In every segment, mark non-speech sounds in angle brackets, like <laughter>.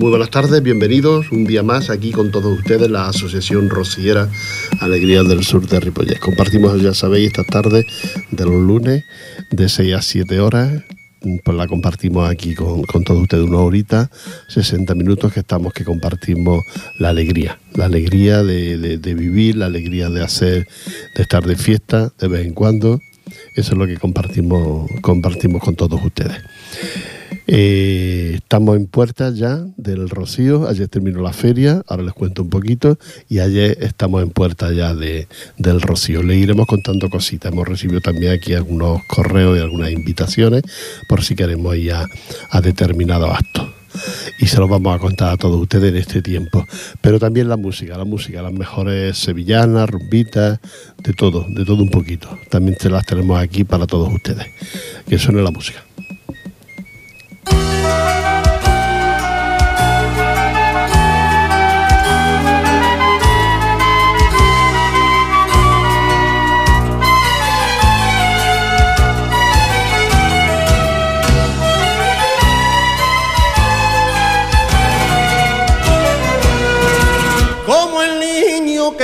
Muy buenas tardes, bienvenidos un día más aquí con todos ustedes, la Asociación Rociera Alegría del Sur de Ripollet. Compartimos, ya sabéis, esta tarde de los lunes de 6 a 7 horas pues la compartimos aquí con, todos ustedes una horita, 60 minutos que estamos que compartimos la alegría, la alegría de, de, vivir, la alegría de hacer, de estar de fiesta de vez en cuando. Eso es lo que compartimos, compartimos con todos ustedes. Eh, estamos en puertas ya del Rocío. Ayer terminó la feria, ahora les cuento un poquito. Y ayer estamos en puertas ya de, del Rocío. Le iremos contando cositas. Hemos recibido también aquí algunos correos y algunas invitaciones por si queremos ir a, a determinados actos y se los vamos a contar a todos ustedes en este tiempo. Pero también la música, la música, las mejores sevillanas, rumbitas, de todo, de todo un poquito. También te las tenemos aquí para todos ustedes. Que suene la música.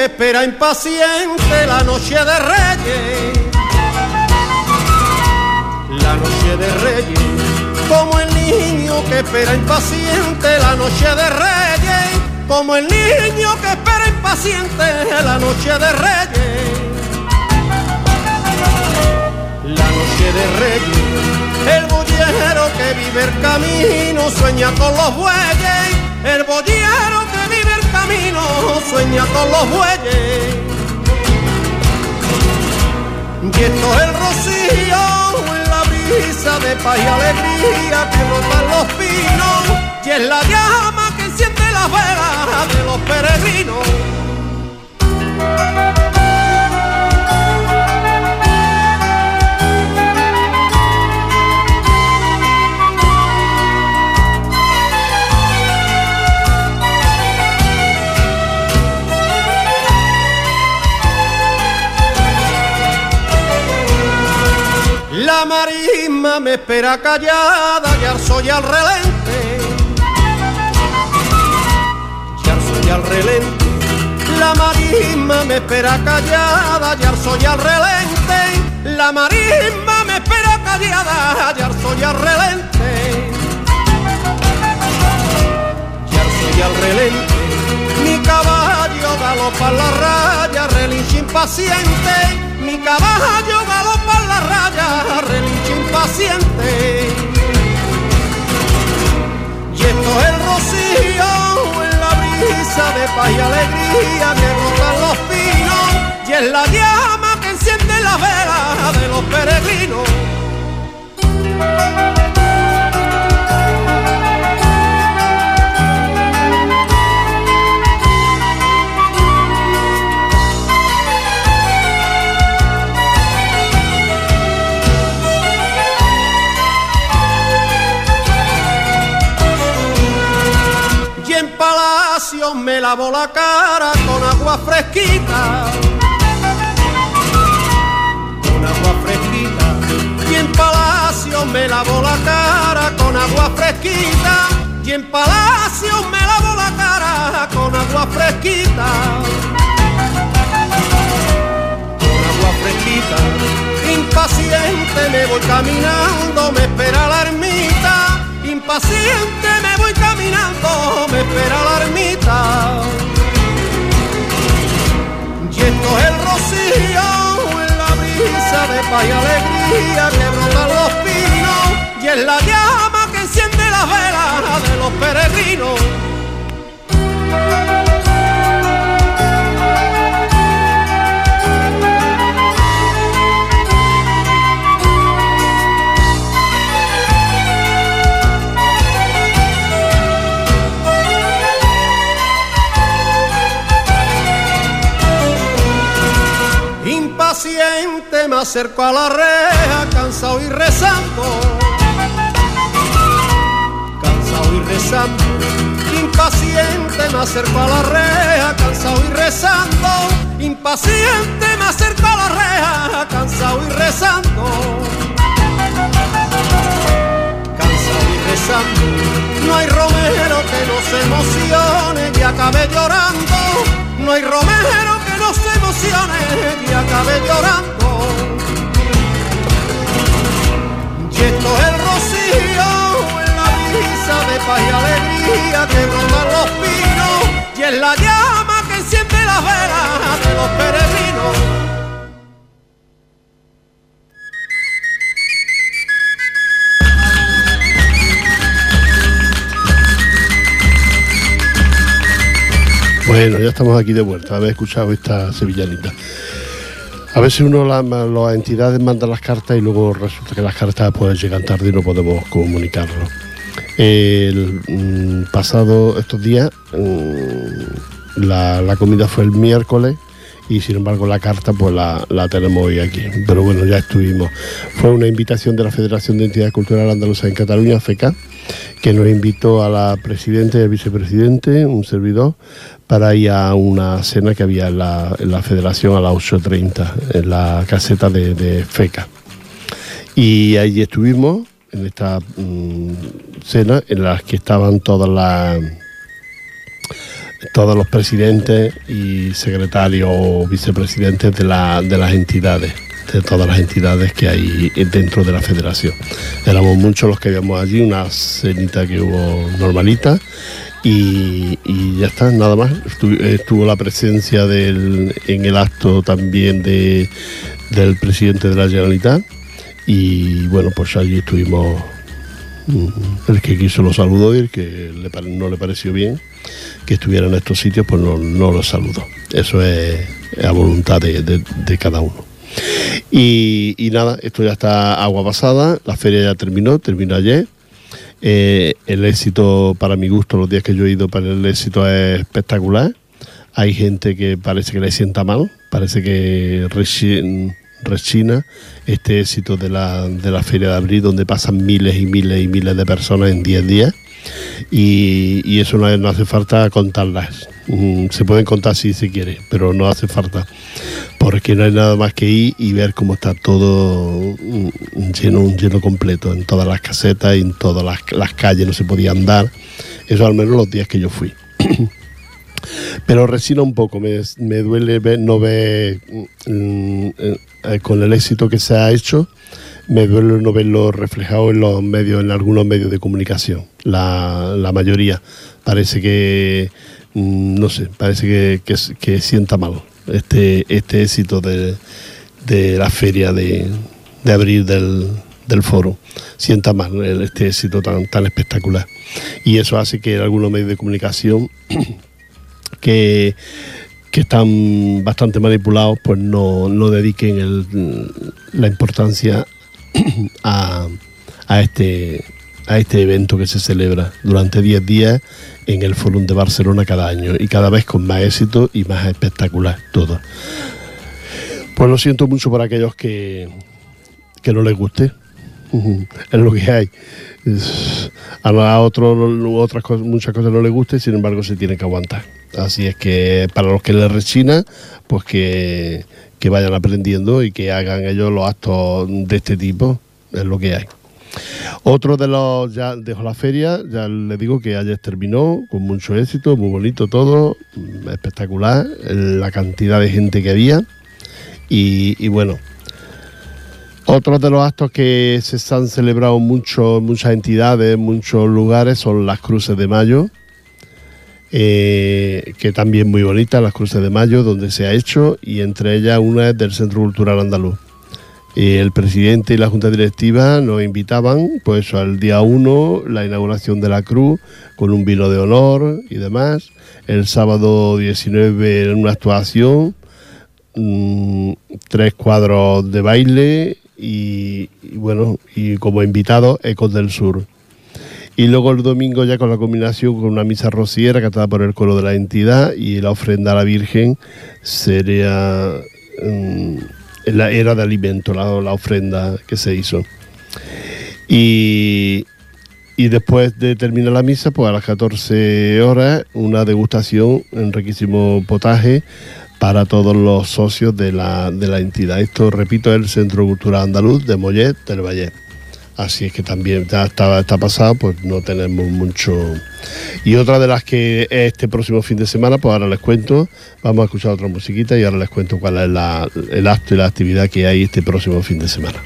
Espera impaciente la noche de Reyes. La noche de Reyes como el niño que espera impaciente la noche de Reyes, como el niño que espera impaciente la noche de Reyes. La noche de Reyes, el bollero que vive el camino sueña con los bueyes, el bollero camino sueña con los bueyes. Y esto es el rocío brisa de paz y alegría que brotan los pinos y es la llama que enciende las velas de los peregrinos. Marisma me espera callada, ya soy al relente. Ya soy al relente. La marisma me espera callada, ya soy al relente. La marisma me espera callada, ya soy al relente. Ya soy al relente. Mi caballo galopa la impaciente mi caballo galopa en la raya, relincha impaciente. Y esto es el rocío en la brisa de paz y alegría que brotan los pinos. Y es la llama que enciende la vela de los peregrinos. Lavo la cara con agua fresquita. Con agua fresquita. Y en Palacio me lavo la cara con agua fresquita. Y en Palacio me lavo la cara con agua fresquita. Con agua fresquita. Impaciente me voy caminando, me espera la ermita. Impaciente me voy caminando, me espera la ermita. Y esto es el rocío en la brisa de paz alegría que brotan los pinos. Y es la llama que enciende las velas de los peregrinos. Acerco a la reja, cansado y rezando. Cansado y rezando. Impaciente me acerco a la reja, cansado y rezando. Impaciente me acerco a la reja, cansado y rezando. Cansado y rezando. No hay romero que acabe llorando. No hay romero que no se emocione y acabe llorando. Y esto es el rocío en la brisa de paz y alegría que brotan los pinos y es la llama que enciende las velas de los peregrinos. Bueno, ya estamos aquí de vuelta, habéis escuchado esta sevillanita. A veces uno, las entidades mandan las cartas y luego resulta que las cartas pues llegan tarde y no podemos comunicarlo. El mm, pasado estos días, mm, la, comida fue el miércoles y sin embargo la carta pues la, la, tenemos hoy aquí. Pero bueno, ya estuvimos. Fue una invitación de la Federación de Entidades Culturales Andaluzas en Cataluña, FECA, que nos invitó a la presidenta y al vicepresidente, un servidor, para ir a una cena que había en la, federación a las 8.30, en la caseta de, FECA. Y allí estuvimos, en esta mm, cena, en la que estaban todas las todos los presidentes y secretarios o vicepresidentes de, de las entidades, de todas las entidades que hay dentro de la federación. Éramos muchos los que habíamos allí, una cenita que hubo normalita y, ya está, nada más. Estuvo, la presencia del, en el acto también de, del presidente de la Generalitat y bueno, pues allí estuvimos el que quiso lo saludó y el que no le pareció bien que estuviera en estos sitios, pues no, lo saludó. Eso es, a voluntad de, cada uno. Y, nada, esto ya está agua pasada, la feria ya terminó, terminó ayer. Eh, el éxito, para mi gusto, los días que yo he ido, para el éxito es espectacular. Hay gente que parece que le sienta mal, parece que rechina este éxito de la, de la Feria de Abril, donde pasan miles y miles y miles de personas en 10 días y, eso no, hace falta contarlas. Mm, se pueden contar si se quiere, pero no hace falta, porque no hay nada más que ir y ver cómo está todo mm, lleno, un lleno completo, en todas las casetas en todas las, calles no se podía andar, eso al menos los días que yo fui. Pero resina un poco, me, duele no ver mm, eh, con el éxito que se ha hecho me duele no verlo reflejado en los medios, en algunos medios de comunicación. La, mayoría parece que, mm, no sé, parece que, sienta mal este, este éxito de, la feria de, abril del, foro. Sienta mal este éxito tan, tan espectacular. Y eso hace que algunos medios de comunicación que están bastante manipulados, pues no, no dediquen la importancia <clears throat> a, este, a este evento que se celebra durante 10 días en el Fórum de Barcelona cada año y cada vez con más éxito y más espectacular todo. Pues lo siento mucho por aquellos que, que no les guste. <laughs> es lo que hay. A otros otras cosas, muchas cosas no les guste, sin embargo se tiene que aguantar. Así es que para los que les rechina, pues que, que vayan aprendiendo y que hagan ellos los actos de este tipo, es lo que hay. Otro de los, ya dejo la feria, ya les digo que ayer terminó con mucho éxito, muy bonito todo, espectacular, la cantidad de gente que había y, bueno. Otros de los actos que se han celebrado mucho, muchas entidades, muchos lugares son las cruces de mayo, eh, que también muy bonita, las Cruces de Mayo, donde se ha hecho, y entre ellas una es del Centro Cultural Andaluz. el presidente y la junta directiva nos invitaban, pues al día 1, la inauguración de la cruz, con un vino de honor y demás. El sábado 19, una actuación, mm, tres cuadros de baile y, y bueno, y como invitado, Ecos del Sur. Y luego el domingo ya con la combinación con una misa rociera cantada por el coro de la entidad y la ofrenda a la Virgen sería mm, la era de alimento, la, ofrenda que se hizo. Y, después de terminar la misa, pues a las 14 horas, una degustación en riquísimo potaje para todos los socios de la, de la entidad. Esto, repito, es el Centro Cultural Andaluz de Mollet del Valle. Así es que también está, pasado, pues no tenemos mucho. Y otra de las que este próximo fin de semana, pues ahora les cuento, vamos a escuchar otra musiquita y ahora les cuento cuál es la, el acto y la actividad que hay este próximo fin de semana.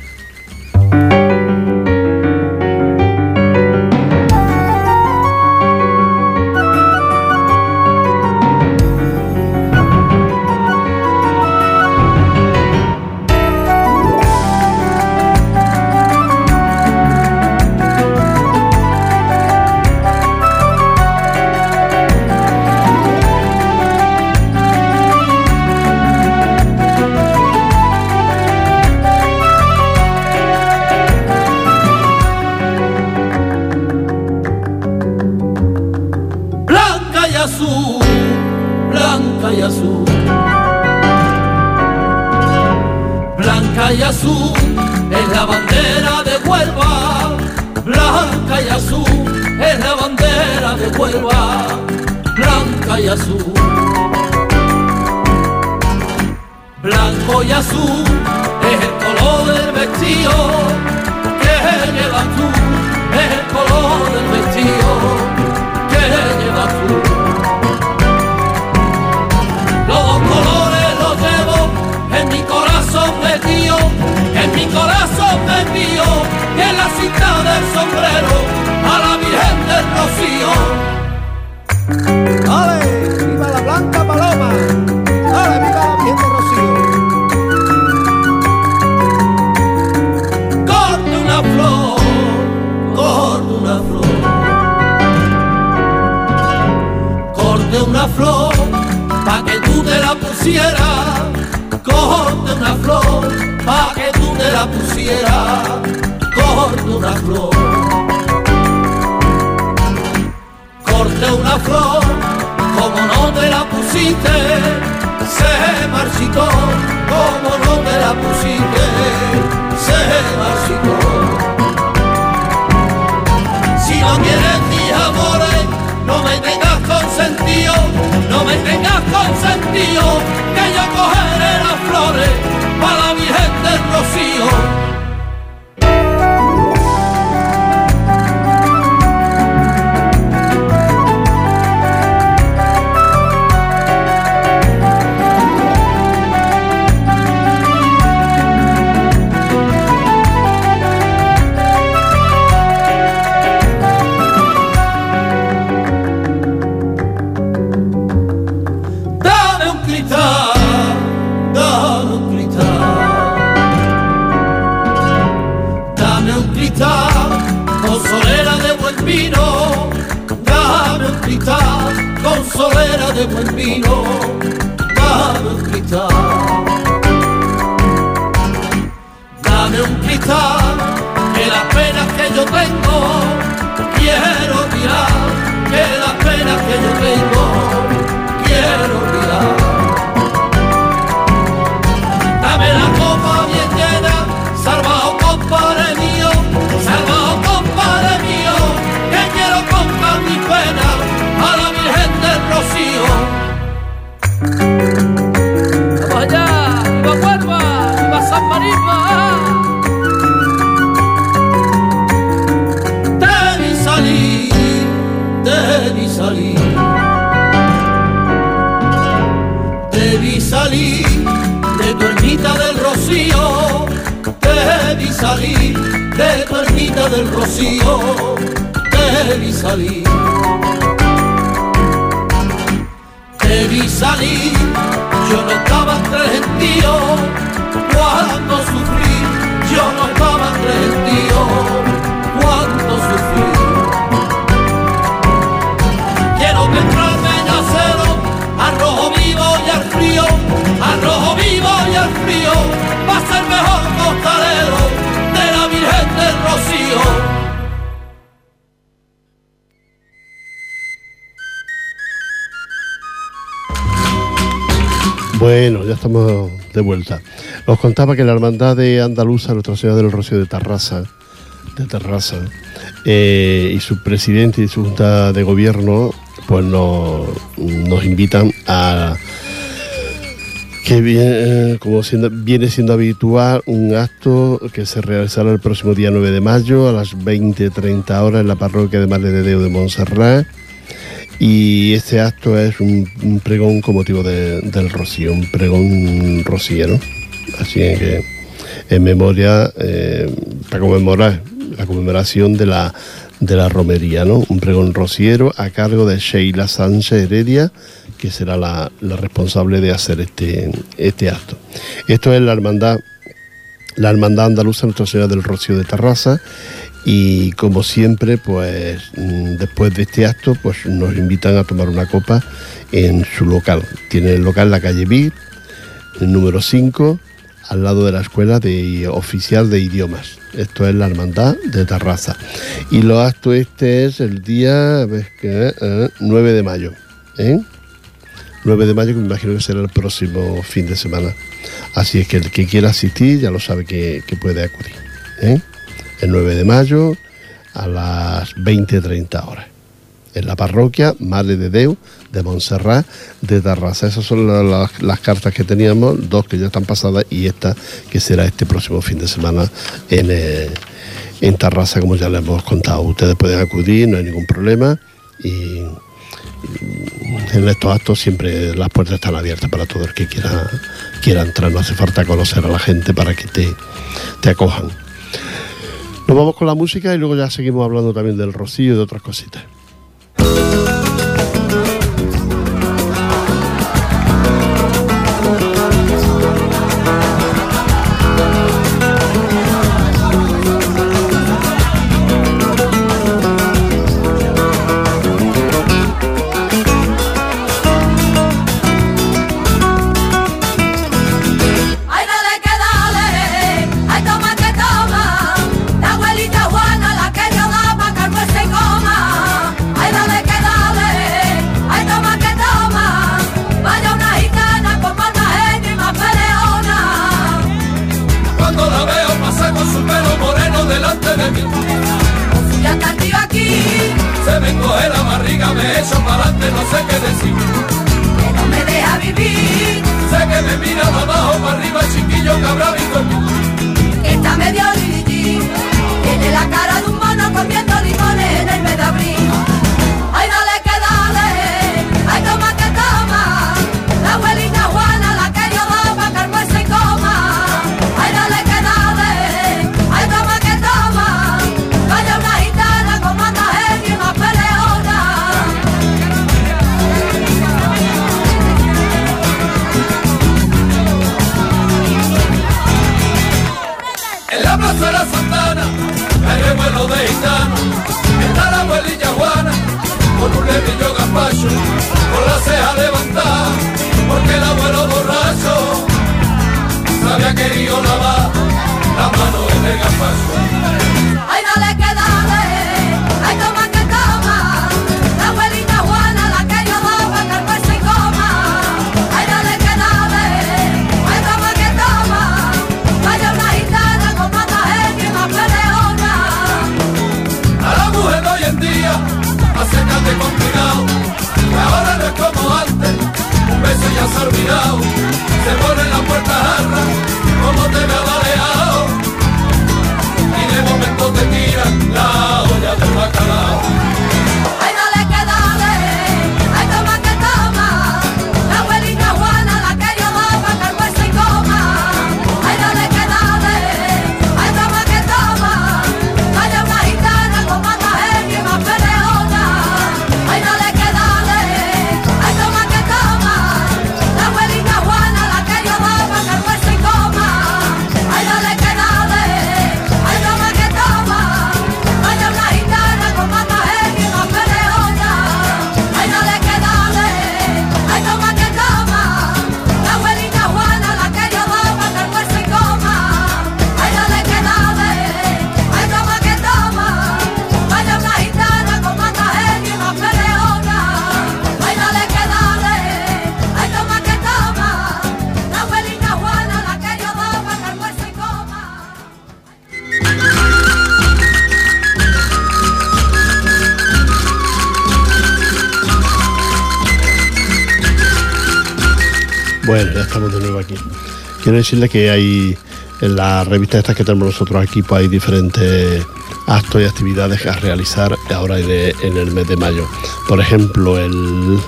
azul es la bandera de Huelva, blanca y azul es la bandera de Huelva, blanca y azul. Blanco y azul es el color del vestido que llevas tú, es el color del vestido. y en la cinta del sombrero a la Virgen del Rocío. ¡Dale! ¡Viva la Blanca Paloma! ¡Dale, viva la Virgen del Rocío! Corte una flor, corte una flor. Corte una flor, pa' que tú te la pusieras. Corte una flor pa' que tú me la pusieras corte una flor. Corte una flor como no te la pusiste se marchitó como no te la pusiste se marchitó. Si no quieres mis amores no me tengas consentido no me tengas consentido que yo cogeré Feel. de tu ermita del rocío, te vi salir de tu ermita del rocío, te vi salir. Te vi salir, yo no estaba entre cuando sufrí, yo no estaba entre cuando sufrí. frío, al rojo vivo y al frío, va a ser mejor costalero de la Virgen del Rocío. Bueno, ya estamos de vuelta. Os contaba que la hermandad de Andaluza, Nuestra Señora del Rocío de Tarrasa, de Terraza, eh, y su presidente y su junta de gobierno, pues nos, nos invitan a que viene, como viene siendo habitual, un acto que se realizará el próximo día 9 de mayo a las 20.30 horas en la parroquia de Madre de Deo de Montserrat. Y este acto es un, pregón con motivo del rocío, un pregón rociero. Así que en memoria, eh, para conmemorar la conmemoración de la, de la romería, ¿no? Un pregón rociero a cargo de Sheila Sánchez Heredia que será la, responsable de hacer este, este acto. Esto es la hermandad, la hermandad andaluza Nuestra Señora del Rocío de Terraza y como siempre, pues mm, después de este acto, pues nos invitan a tomar una copa en su local. Tiene el local en la calle Vir, el número 5, al lado de la escuela de oficial de idiomas. Esto es la hermandad de Terraza. Y lo acto este es el día 9 eh, de mayo. ¿eh? 9 de mayo, que me imagino que será el próximo fin de semana. Así es que el que quiera asistir ya lo sabe que, puede acudir. ¿eh? El 9 de mayo a las 20.30 horas. En la parroquia Madre de Deu de Montserrat de Tarrasa. Esas son las, cartas que teníamos, dos que ya están pasadas y esta que será este próximo fin de semana en, eh, en Tarrasa, como ya les hemos contado. Ustedes pueden acudir, no hay ningún problema. En estos actos siempre las puertas están abiertas para todo el que quiera, quiera entrar. No hace falta conocer a la gente para que te, te acojan. Nos vamos con la música y luego ya seguimos hablando también del rocío y de otras cositas. me miraba abajo para arriba, chiquillo, cabra, se pone la puerta jarra, como te me ha baleado, y de momento te tiran la Quiero decirle que hay en la revista esta que tenemos nosotros aquí, pues hay diferentes actos y actividades a realizar ahora en el mes de mayo. Por ejemplo, el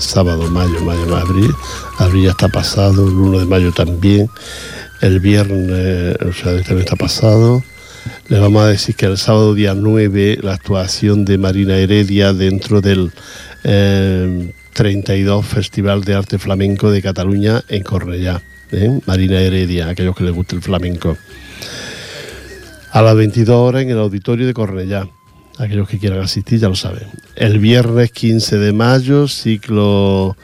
sábado, mayo, mayo, abril, abril ya está pasado, el 1 de mayo también, el viernes, o sea, también está pasado. Le vamos a decir que el sábado día 9 la actuación de Marina Heredia dentro del eh, 32 Festival de Arte Flamenco de Cataluña en Cornellá. ¿Eh? Marina Heredia, aquellos que les guste el flamenco. A las 22 horas en el auditorio de Cornellá. Aquellos que quieran asistir ya lo saben. El viernes 15 de mayo, ciclo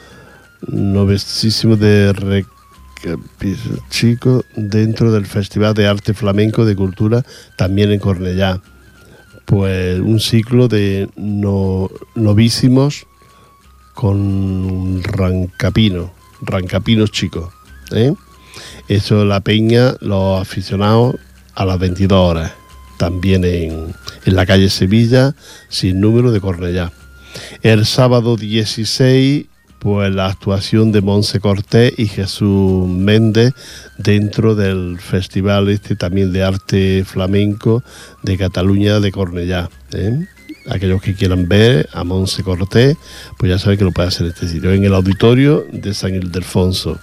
novesísimo de chico dentro del Festival de Arte Flamenco de Cultura, también en Cornellá. Pues un ciclo de novísimos con rancapino, rancapinos chicos. ¿Eh? Eso la peña, los aficionados a las 22 horas, también en, la calle Sevilla, sin número de Cornellá. El sábado 16, pues la actuación de Monse Cortés y Jesús Méndez dentro del festival este también de arte flamenco de Cataluña de Cornellá. ¿eh? aquellos que quieran ver a Monse Cortés, pues ya saben que lo puede hacer en este sitio, en el auditorio de San Ildefonso,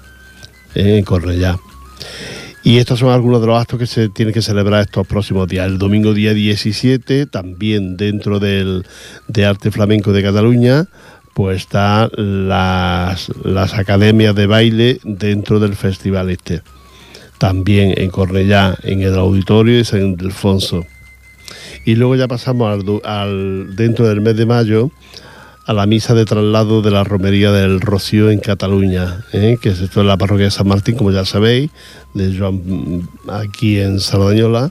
en Cornellá. Y estos son algunos de los actos que se tienen que celebrar estos próximos días. El domingo día 17, también dentro del, de Arte Flamenco de Cataluña, pues están las, las academias de baile dentro del festival este. También en Cornellá, en el auditorio de San Ildefonso. Y luego ya pasamos al, dentro del mes de mayo a la misa de traslado de la romería del Rocío en Cataluña, ¿eh? que es esto en la parroquia de San Martín, como ya sabéis, de Joan, aquí en Sardañola,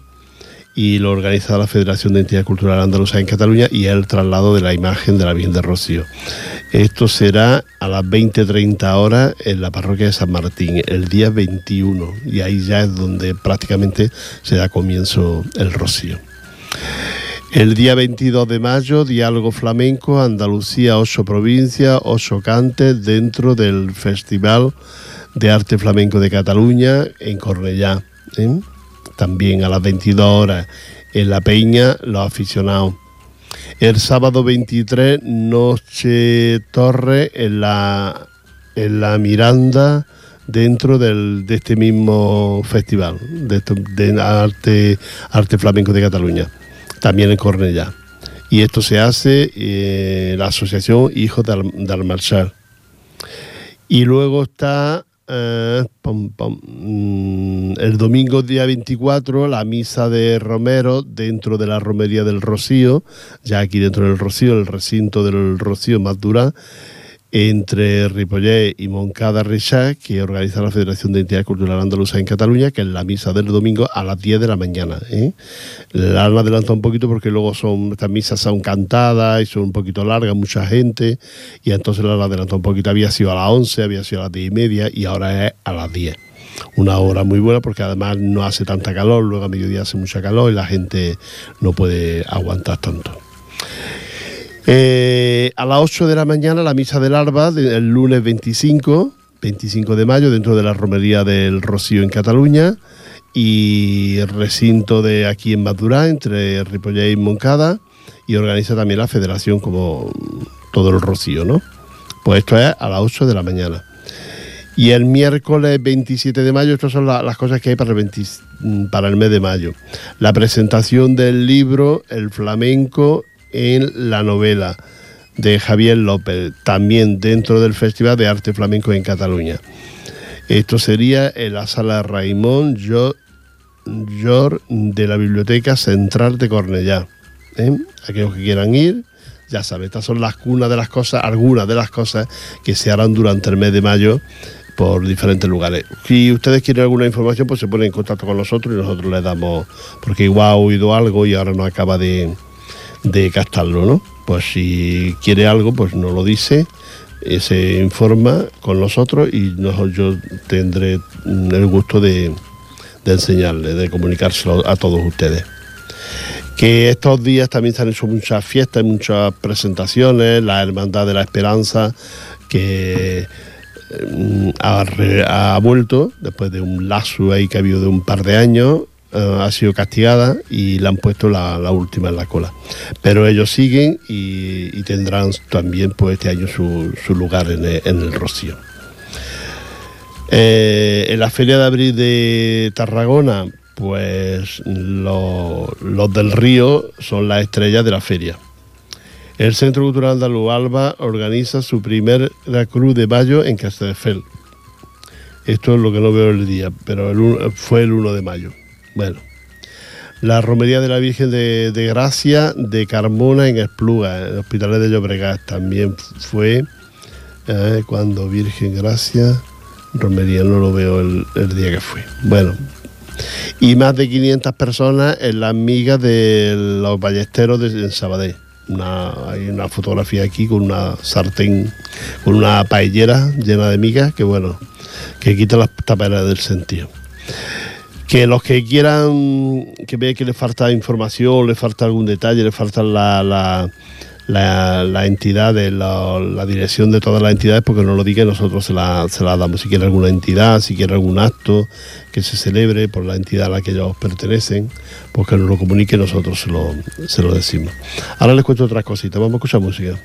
y lo organiza la Federación de Entidad Cultural Andaluza en Cataluña y el traslado de la imagen de la Virgen del Rocío. Esto será a las 20-30 horas en la parroquia de San Martín, el día 21, y ahí ya es donde prácticamente se da comienzo el Rocío. El día 22 de mayo, Diálogo Flamenco, Andalucía, ocho provincias, ocho cantes dentro del Festival de Arte Flamenco de Cataluña en Cornellá. ¿eh? También a las 22 horas en La Peña, los aficionados. El sábado 23, Noche Torre en la, en la Miranda dentro del, de este mismo festival de, de arte, arte flamenco de Cataluña también en Cornellá. Y esto se hace eh, la asociación Hijos del, Marchal. Y luego está eh, mm, el domingo día 24 la misa de Romero dentro de la romería del Rocío, ya aquí dentro del Rocío, el recinto del Rocío más entre Ripollet y Moncada Reixac, que organiza la Federación de Entidades Culturales Andaluza en Cataluña, que es la misa del domingo a las 10 de la mañana. ¿eh? La han adelantado un poquito porque luego son estas misas son cantadas y son un poquito largas, mucha gente, y entonces la han adelantado un poquito. Había sido a las 11, había sido a las 10 y media, y ahora es a las 10 una hora muy buena porque además no hace tanta calor, luego a mediodía hace mucha calor y la gente no puede aguantar tanto. Eh, a las 8 de la mañana la misa del Alba, el lunes 25, 25 de mayo, dentro de la romería del Rocío en Cataluña y recinto de aquí en Madurá, entre Ripollet y Moncada, y organiza también la federación como todo el Rocío, ¿no? Pues esto es a las 8 de la mañana. Y el miércoles 27 de mayo, estas son las cosas que hay el, para el mes de mayo. La presentación del libro El flamenco en la novela de Javier López, también dentro del Festival de Arte Flamenco en Cataluña. Esto sería en la sala Raimón Jor de la Biblioteca Central de Cornellá. ¿eh? Aquellos que quieran ir, ya saben, estas son las cunas de las cosas, algunas de las cosas que se harán durante el mes de mayo por diferentes lugares. Si ustedes quieren alguna información, pues se ponen en contacto con nosotros y nosotros les damos, porque igual ha oído algo y ahora no acaba de, de captarlo, ¿no? Pues si quiere algo, pues nos lo dice, eh, se informa con nosotros y yo tendré el gusto de, enseñarle, de comunicárselo a todos ustedes. Que estos días también se han hecho muchas fiestas, muchas presentaciones, la Hermandad de la Esperanza, que mm, ha, vuelto después de un lazo ahí que ha habido de un par de años. Eh, ha sido castigada y le han puesto la, última en la cola. Pero ellos siguen y, tendrán también pues, este año su, lugar en el, Rocío. Eh, en la Feria de Abril de Tarragona, pues los del río son las estrellas de la feria. El Centro Cultural de Alba organiza su primera Cruz de Mayo en Castelldefels. Esto es lo que no veo el día, pero fue el 1 de mayo. Bueno, la Romería de la Virgen de, Gracia de Carmona en Espluga, en el Hospital de Llobregat, también fue eh, cuando Virgen Gracia, Romería, no lo veo el, día que fue. Bueno, y más de 500 personas en las migas de los ballesteros de Sabadell hay una fotografía aquí con una sartén, con una paellera llena de migas que bueno, que quita las taperas del sentido. Que los que quieran, que vean que les falta información, les falta algún detalle, les falta la la, la entidad, de la, dirección de todas las entidades, porque no lo diga nosotros se la, se la damos. Si quiere alguna entidad, si quiere algún acto que se celebre por la entidad a la que ellos pertenecen, pues que nos lo comunique nosotros se lo, se lo decimos. Ahora les cuento otras cositas, vamos a escuchar música.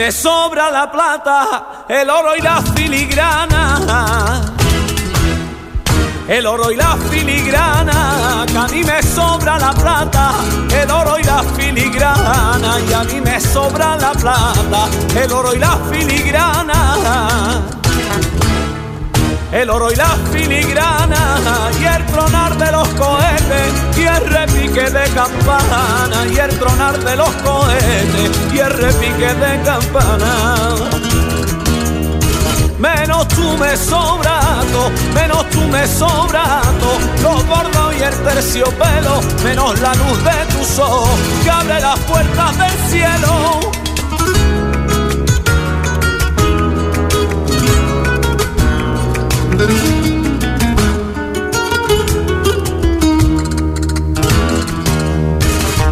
Me sobra la plata, el oro y la filigrana. El oro y la filigrana, que a mí me sobra la plata, el oro y la filigrana, y a mí me sobra la plata, el oro y la filigrana el oro y la filigrana y el tronar de los cohetes y el repique de campana y el tronar de los cohetes y el repique de campana. Menos tú me sobrato, menos tú me sobrato, los gordos y el terciopelo, menos la luz de tu sol que abre las puertas del cielo.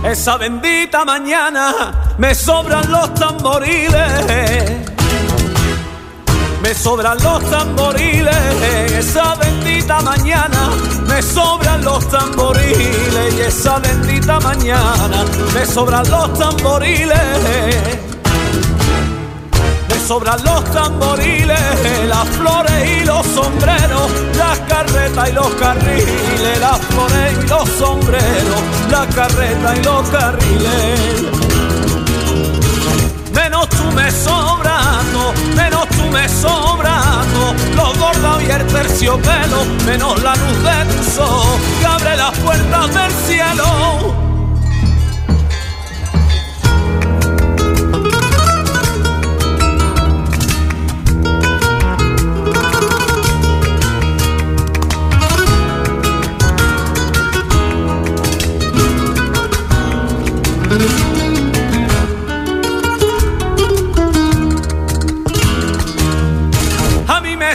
Esa bendita mañana me sobran los tamboriles. Me sobran los tamboriles, esa bendita mañana me sobran los tamboriles. Y esa bendita mañana me sobran los tamboriles sobran los tamboriles, las flores y los sombreros, las carretas y los carriles, las flores y los sombreros, la carreta y los carriles. Menos tú me sobrando, menos tú me sobrando, los gordos y el terciopelo, menos la luz de tu sol que abre las puertas del cielo.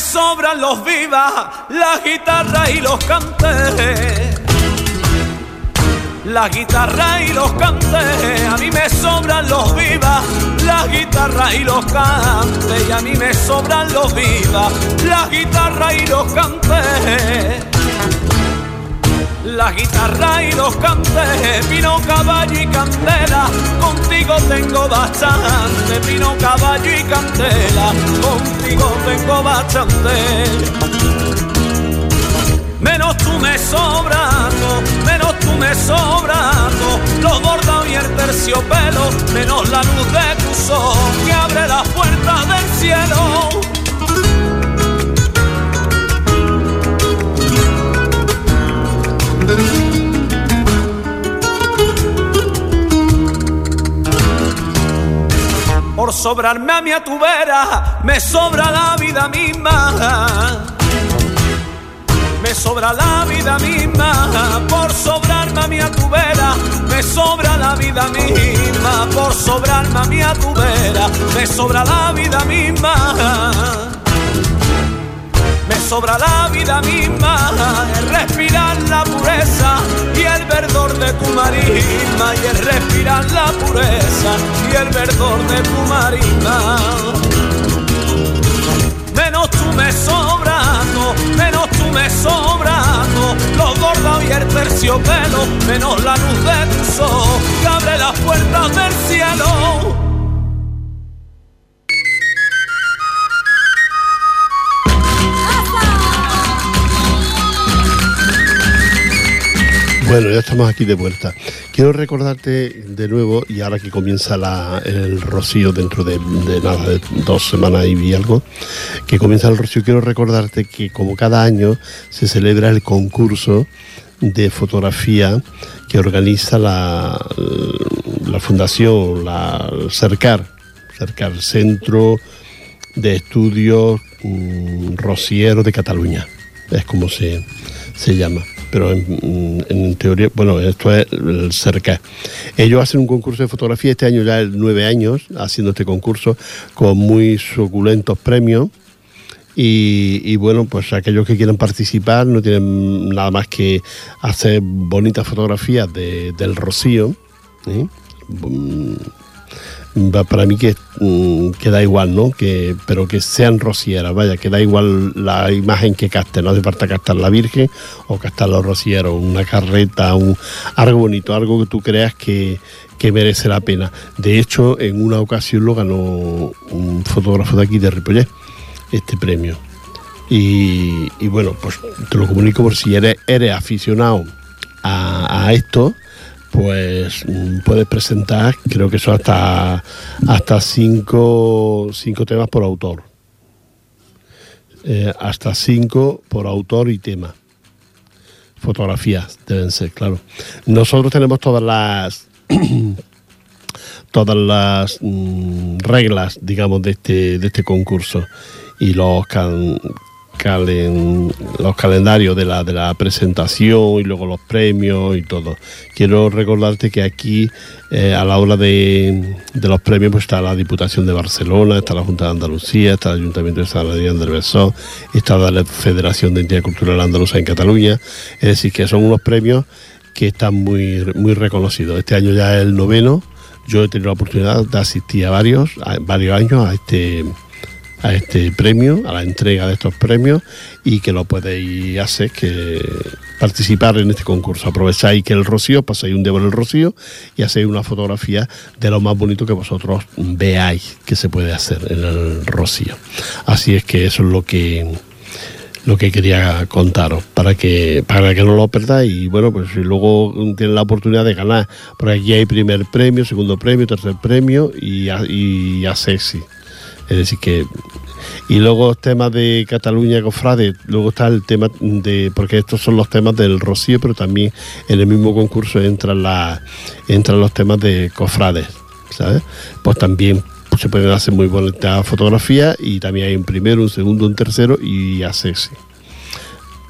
Sobran los vivas, la guitarra y los cantes. La guitarra y los cantes, a mí me sobran los vivas, la guitarra y los cantes, y a mí me sobran los vivas, la guitarra y los cantes la guitarra y los cantes, vino caballo y candela, contigo tengo bastante, vino caballo y candela, contigo tengo bastante. Menos tú me sobrando, menos tú me sobrando, los bordados y el terciopelo, menos la luz de tu sol que abre las puertas del cielo. Por sobrarme a mi a tu vera, me sobra la vida misma. Me sobra la vida misma por sobrarme a mi a tu vera, me sobra la vida misma por sobrarme a mi a tu vera, me sobra la vida misma me sobra la vida misma, el respirar la y el verdor de tu marisma, y el respirar la pureza y el verdor de tu marisma. Menos tú me sobrando, menos tú me sobrando, los gordos y el terciopelo, menos la luz de tu sol que abre las puertas del cielo. Bueno, ya estamos aquí de vuelta. Quiero recordarte de nuevo, y ahora que comienza el rocío dentro de, nada, de dos semanas y algo, que comienza el rocío, quiero recordarte que como cada año se celebra el concurso de fotografía que organiza la, la Fundación, la CERCAR, CERCAR, Centro de Estudios Rociero de Cataluña, es como se, se llama pero en, teoría, bueno, esto es el cerca. Ellos hacen un concurso de fotografía, este año ya es nueve años haciendo este concurso, con muy suculentos premios. Y, bueno, pues aquellos que quieran participar no tienen nada más que hacer bonitas fotografías del rocío. Para mí que, mm, que, da igual, ¿no? Que, pero que sean rocieras, vaya, que da igual la imagen que caste, no hace falta castar la Virgen o castar los rocieros, una carreta, un, algo bonito, algo que tú creas que, merece la pena. De hecho, en una ocasión lo ganó un fotógrafo de aquí de Ripollet, este premio. Y, bueno, pues te lo comunico por si eres, eres aficionado a esto pues mm, puedes presentar, creo que son hasta, hasta cinco, temas por autor. Eh, hasta cinco por autor y tema. Fotografías deben ser, claro. Nosotros tenemos todas las <coughs> todas las mm, reglas, digamos, de este, de este concurso y los los calendarios de la, de la presentación y luego los premios y todo. Quiero recordarte que aquí eh, a la hora de, los premios pues está la Diputación de Barcelona, está la Junta de Andalucía, está el Ayuntamiento de San del Besó, está la Federación de Entidad Cultural Andaluza en Cataluña. Es decir, que son unos premios que están muy, muy reconocidos. Este año ya es el noveno. Yo he tenido la oportunidad de asistir a varios, a varios años a este a este premio, a la entrega de estos premios y que lo podéis hacer, que participar en este concurso. Aprovecháis que el rocío, pasáis un día por el rocío y hacéis una fotografía de lo más bonito que vosotros veáis que se puede hacer en el rocío. Así es que eso es lo que lo que quería contaros para que para que no lo perdáis y bueno pues luego tienen la oportunidad de ganar porque aquí hay primer premio segundo premio tercer premio y a, y a sexy es decir, que. Y luego temas de Cataluña Cofrade, luego está el tema de. Porque estos son los temas del Rocío, pero también en el mismo concurso entran, la, entran los temas de Cofrades, ¿sabes? Pues también se pueden hacer muy bonitas fotografías y también hay un primero, un segundo, un tercero y hacerse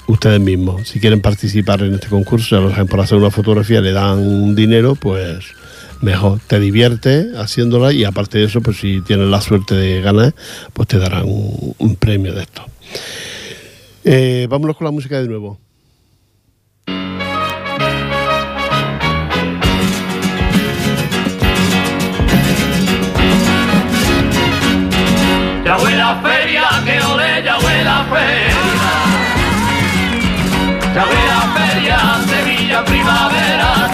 ustedes mismos. Si quieren participar en este concurso, ya por hacer una fotografía le dan un dinero, pues mejor. Te diviertes haciéndola y aparte de eso, pues si tienes la suerte de ganar, pues te darán un, premio de esto. Eh, vámonos con la música de nuevo. Ya la feria, que ole, ya la feria. Ya la feria, Sevilla primavera,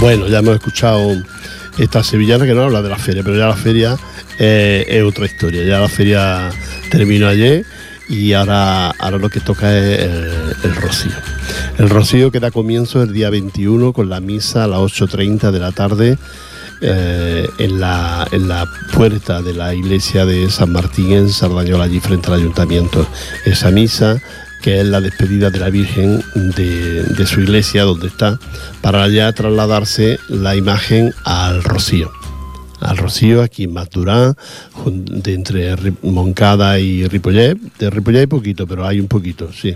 Bueno, ya hemos escuchado esta sevillana que no habla de la feria, pero ya la feria eh, es otra historia. Ya la feria terminó ayer y ahora, ahora lo que toca es el, rocío. El rocío que da comienzo el día 21 con la misa a las 8.30 de la tarde eh, en, la, en la puerta de la iglesia de San Martín en Sardañola, allí frente al ayuntamiento. Esa misa que es la despedida de la Virgen de, su iglesia donde está, para ya trasladarse la imagen al Rocío. Al Rocío, aquí en Maturán, de entre Moncada y Ripollet. De Ripollet hay poquito, pero hay un poquito, sí.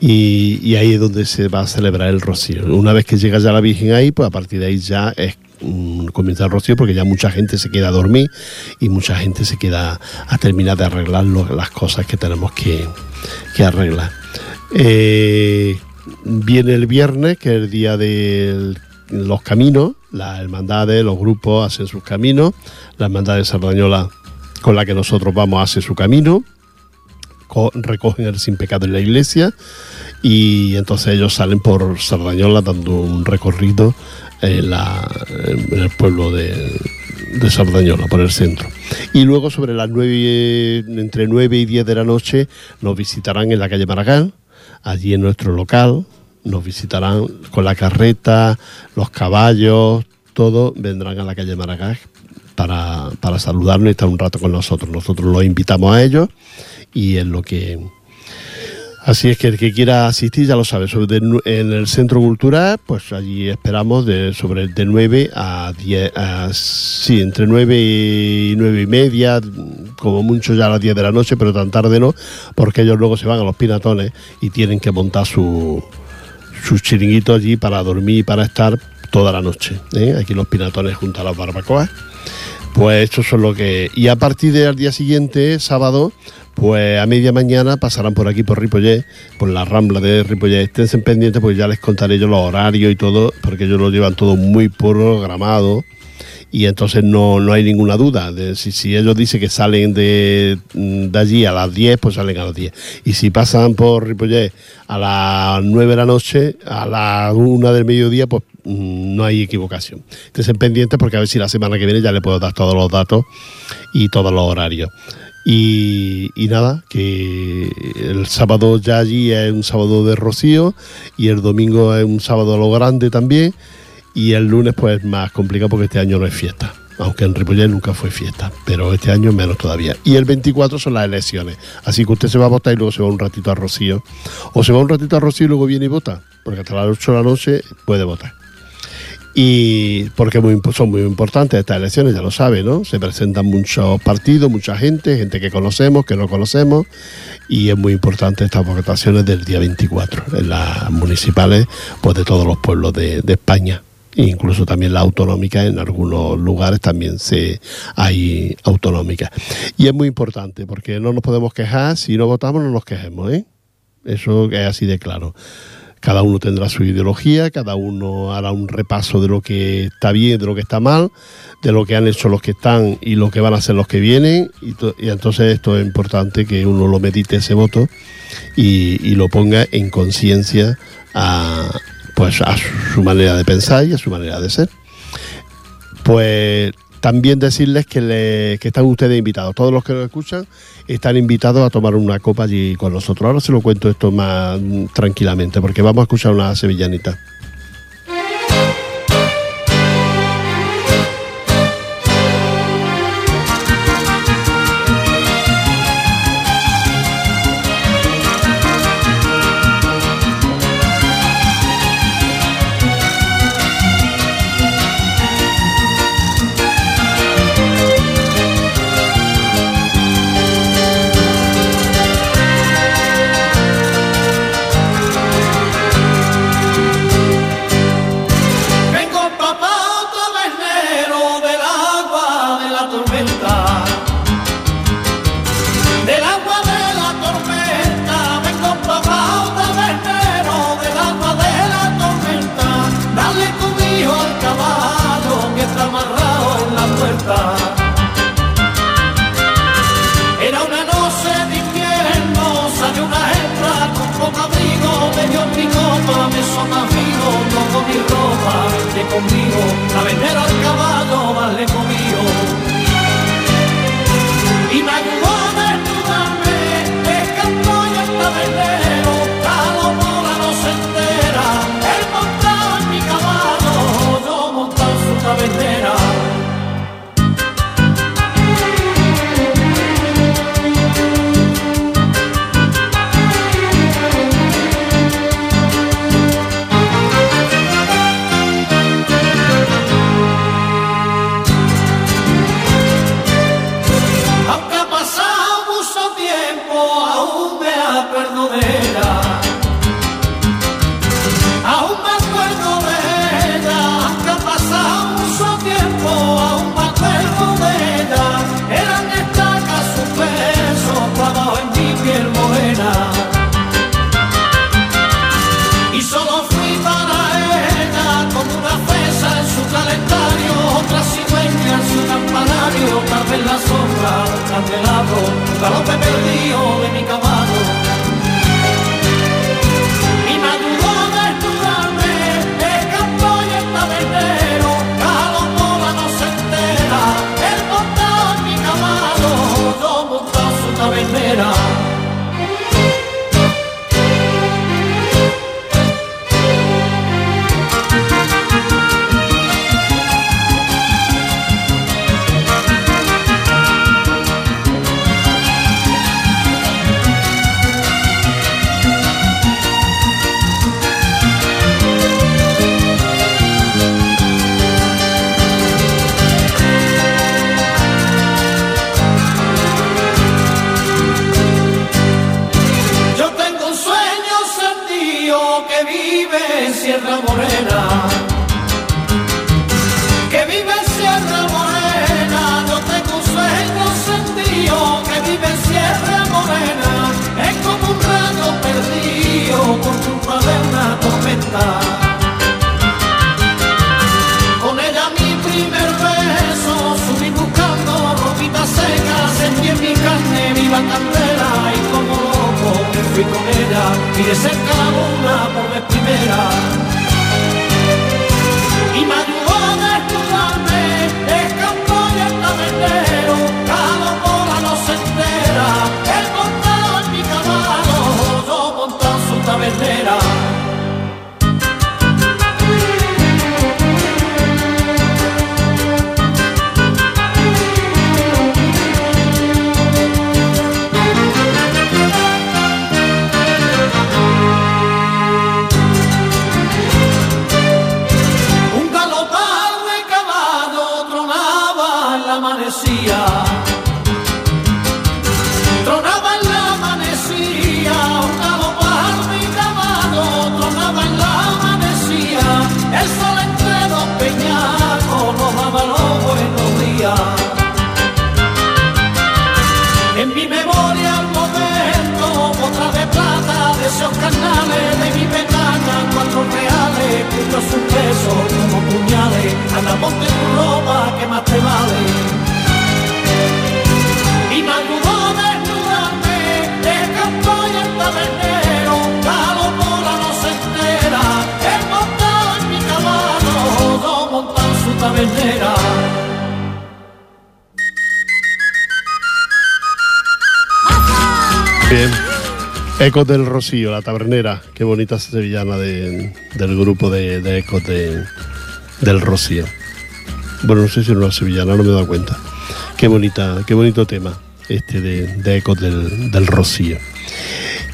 Y, ahí es donde se va a celebrar el Rocío. Una vez que llega ya la Virgen ahí, pues a partir de ahí ya es mm, comienza el Rocío porque ya mucha gente se queda a dormir y mucha gente se queda a terminar de arreglar las cosas que tenemos que, que arreglar. Eh, viene el viernes, que es el día de los caminos, las hermandades, los grupos hacen sus caminos, la hermandad de Sardañola con la que nosotros vamos hace su camino, co- recogen el sin pecado en la iglesia y entonces ellos salen por Sardañola dando un recorrido en, en el pueblo de, de Sardañola, por el centro. Y luego sobre las 9, entre 9 y 10 de la noche nos visitarán en la calle Maragall, allí en nuestro local, nos visitarán con la carreta, los caballos, todo, vendrán a la calle Maragall para, para saludarnos y estar un rato con nosotros. Nosotros los invitamos a ellos y es lo que... Así es que el que quiera asistir ya lo sabe. En el Centro Cultural, pues allí esperamos de, sobre de 9 a 10, a- sí, entre 9 y 9 y media, como mucho ya a las 10 de la noche, pero tan tarde no, porque ellos luego se van a los pinatones y tienen que montar su, sus chiringuitos allí para dormir y para estar toda la noche. ¿eh? Aquí los pinatones junto a las barbacoas. Pues eso son lo que... Y a partir del día siguiente, sábado, pues a media mañana pasarán por aquí, por Ripollet, por la rambla de Ripollet. Esténse pendientes, pues ya les contaré yo los horarios y todo, porque ellos lo llevan todo muy programado. Y entonces no, no hay ninguna duda. Si, ellos dicen que salen de, de allí a las 10, pues salen a las 10. Y si pasan por Ripollet a las 9 de la noche, a la 1 del mediodía, pues mm, no hay equivocación. Estén pendientes porque a ver si la semana que viene ya le puedo dar todos los datos y todos los horarios. Y, nada, que el sábado ya allí es un sábado de rocío y el domingo es un sábado a lo grande también y el lunes pues es más complicado porque este año no es fiesta. aunque en Ripollet nunca fue fiesta, pero este año menos todavía. Y el 24 son las elecciones, así que usted se va a votar y luego se va un ratito a Rocío, o se va un ratito a Rocío y luego viene y vota, porque hasta las 8 de la noche puede votar. Y porque son muy importantes estas elecciones, ya lo sabe, ¿no? Se presentan muchos partidos, mucha gente, gente que conocemos, que no conocemos, y es muy importante estas votaciones del día 24 en las municipales pues de todos los pueblos de, España incluso también la autonómica en algunos lugares también se hay autonómica y es muy importante porque no nos podemos quejar si no votamos no nos quejemos ¿eh? eso es así de claro cada uno tendrá su ideología, cada uno hará un repaso de lo que está bien, de lo que está mal, de lo que han hecho los que están y lo que van a hacer los que vienen. Y, entonces esto es importante que uno lo medite ese voto y, y lo ponga en conciencia a, pues a su manera de pensar y a su manera de ser. Pues también decirles que, le, que están ustedes invitados, todos los que nos escuchan están invitados a tomar una copa allí con nosotros. Ahora se lo cuento esto más tranquilamente porque vamos a escuchar una sevillanita. Anda ponte tu ropa que más te vale. Y a desnudarme, el campo y el tabernero, la locola no se entera, he montado en mi caballo, no montan su tabernera. Bien. Ecos del Rocío, la tabernera. Qué bonita sevillana de- del grupo de, de Ecos de- del Rocío. Bueno, no sé si era una sevillana, no me he dado cuenta. Qué bonita, qué bonito tema este de, de Ecos del, del Rocío.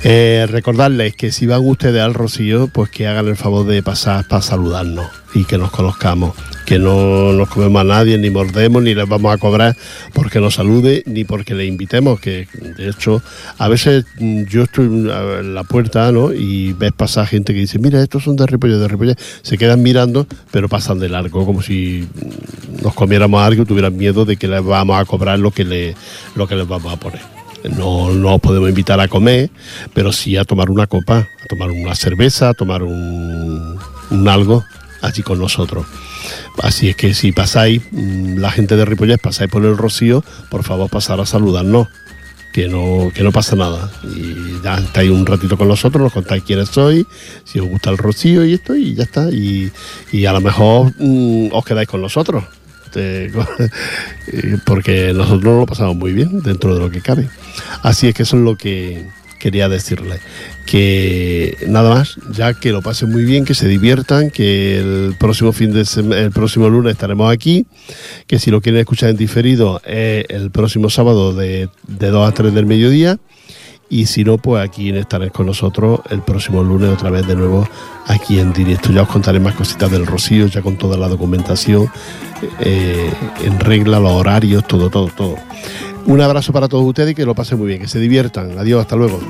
Eh, recordarles que si van ustedes al Rocío, pues que hagan el favor de pasar para saludarnos y que nos conozcamos. Que no nos comemos a nadie, ni mordemos, ni les vamos a cobrar porque nos salude, ni porque le invitemos. Que de hecho, a veces mm, yo estoy en la puerta ¿no? y ves pasar gente que dice: Mira, estos son de Ripollet, de Ripollet. Se quedan mirando, pero pasan de largo, como si mm, nos comiéramos algo y tuvieran miedo de que les vamos a cobrar lo que, le, lo que les vamos a poner. No, no os podemos invitar a comer, pero sí a tomar una copa, a tomar una cerveza, a tomar un algo allí con nosotros. Así es que si pasáis, mm, la gente de Ripollet, pasáis por el Rocío, por favor pasar a saludarnos, que no, que no pasa nada. Y ya estáis un ratito con nosotros, nos contáis quiénes sois, si os gusta el Rocío y esto, y ya está. Y, y a lo mejor mm, os quedáis con nosotros. <laughs> Eh, porque nosotros nos lo pasamos muy bien dentro de lo que cabe. Así es que eso es lo que quería decirles. Que nada más, ya que lo pasen muy bien, que se diviertan, que el próximo fin de el próximo lunes estaremos aquí, que si lo quieren escuchar en diferido es el próximo sábado de, de 2 a 3 del mediodía. Y si no, pues aquí estaré con nosotros el próximo lunes otra vez de nuevo aquí en directo. Ya os contaré más cositas del Rocío, ya con toda la documentación eh, en regla, los horarios, todo, todo, todo. Un abrazo para todos ustedes y que lo pasen muy bien, que se diviertan. Adiós, hasta luego.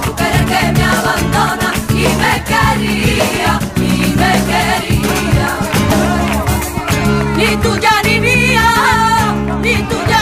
Tu querer que me y me quería, y me quería. Ni tuya ni mía, ni tuya.